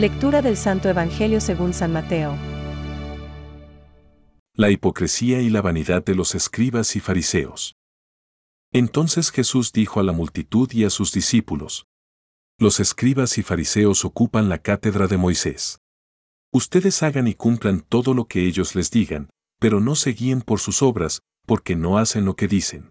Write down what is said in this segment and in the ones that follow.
Lectura del Santo Evangelio según San Mateo. La hipocresía y la vanidad de los escribas y fariseos. Entonces Jesús dijo a la multitud y a sus discípulos, Los escribas y fariseos ocupan la cátedra de Moisés. Ustedes hagan y cumplan todo lo que ellos les digan, pero no se guíen por sus obras, porque no hacen lo que dicen.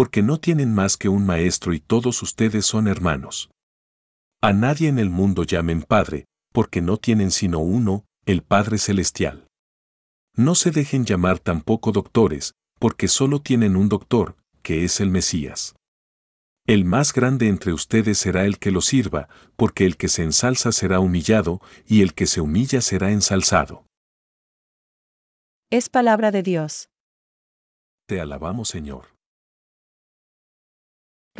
porque no tienen más que un maestro y todos ustedes son hermanos. A nadie en el mundo llamen Padre, porque no tienen sino uno, el Padre Celestial. No se dejen llamar tampoco doctores, porque solo tienen un doctor, que es el Mesías. El más grande entre ustedes será el que lo sirva, porque el que se ensalza será humillado, y el que se humilla será ensalzado. Es palabra de Dios. Te alabamos Señor.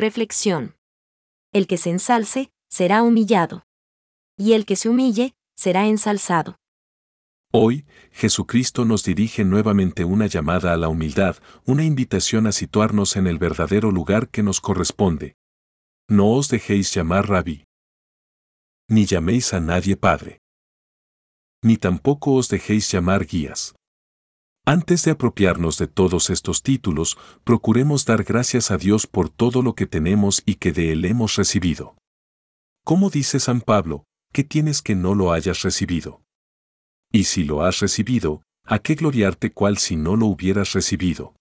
Reflexión. El que se ensalce, será humillado. Y el que se humille, será ensalzado. Hoy, Jesucristo nos dirige nuevamente una llamada a la humildad, una invitación a situarnos en el verdadero lugar que nos corresponde. No os dejéis llamar rabí. Ni llaméis a nadie Padre. Ni tampoco os dejéis llamar guías. Antes de apropiarnos de todos estos títulos, procuremos dar gracias a Dios por todo lo que tenemos y que de Él hemos recibido. ¿Cómo dice San Pablo, ¿qué tienes que no lo hayas recibido? Y si lo has recibido, ¿a qué gloriarte cual si no lo hubieras recibido?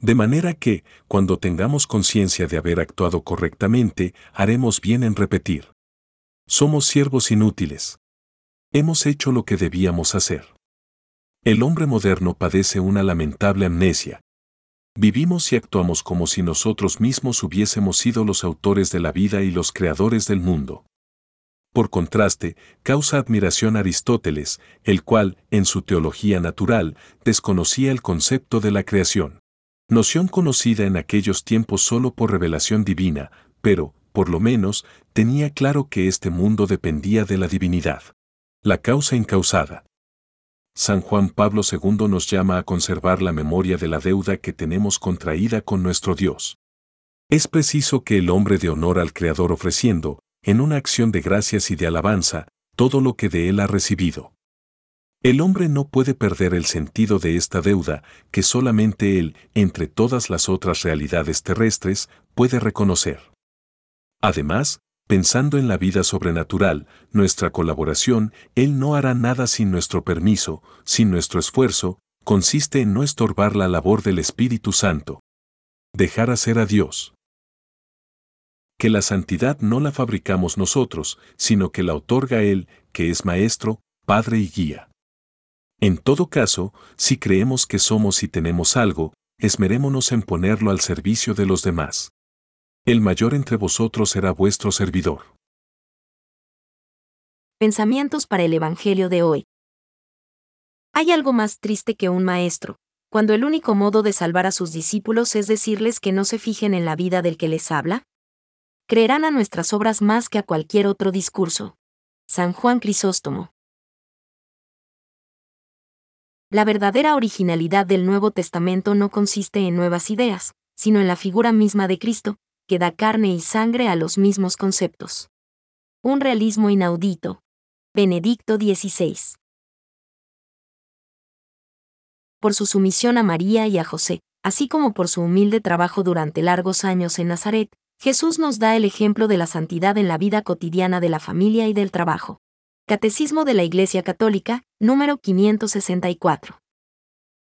De manera que, cuando tengamos conciencia de haber actuado correctamente, haremos bien en repetir. Somos siervos inútiles. Hemos hecho lo que debíamos hacer. El hombre moderno padece una lamentable amnesia. Vivimos y actuamos como si nosotros mismos hubiésemos sido los autores de la vida y los creadores del mundo. Por contraste, causa admiración Aristóteles, el cual, en su teología natural, desconocía el concepto de la creación. Noción conocida en aquellos tiempos solo por revelación divina, pero, por lo menos, tenía claro que este mundo dependía de la divinidad. La causa incausada. San Juan Pablo II nos llama a conservar la memoria de la deuda que tenemos contraída con nuestro Dios. Es preciso que el hombre de honor al Creador ofreciendo, en una acción de gracias y de alabanza, todo lo que de él ha recibido. El hombre no puede perder el sentido de esta deuda que solamente él, entre todas las otras realidades terrestres, puede reconocer. Además, Pensando en la vida sobrenatural, nuestra colaboración, Él no hará nada sin nuestro permiso, sin nuestro esfuerzo, consiste en no estorbar la labor del Espíritu Santo. Dejar hacer a Dios. Que la santidad no la fabricamos nosotros, sino que la otorga Él, que es Maestro, Padre y Guía. En todo caso, si creemos que somos y tenemos algo, esmerémonos en ponerlo al servicio de los demás el mayor entre vosotros será vuestro servidor. Pensamientos para el Evangelio de hoy. Hay algo más triste que un maestro, cuando el único modo de salvar a sus discípulos es decirles que no se fijen en la vida del que les habla. Creerán a nuestras obras más que a cualquier otro discurso. San Juan Crisóstomo. La verdadera originalidad del Nuevo Testamento no consiste en nuevas ideas, sino en la figura misma de Cristo, que da carne y sangre a los mismos conceptos. Un realismo inaudito. Benedicto XVI. Por su sumisión a María y a José, así como por su humilde trabajo durante largos años en Nazaret, Jesús nos da el ejemplo de la santidad en la vida cotidiana de la familia y del trabajo. Catecismo de la Iglesia Católica, número 564.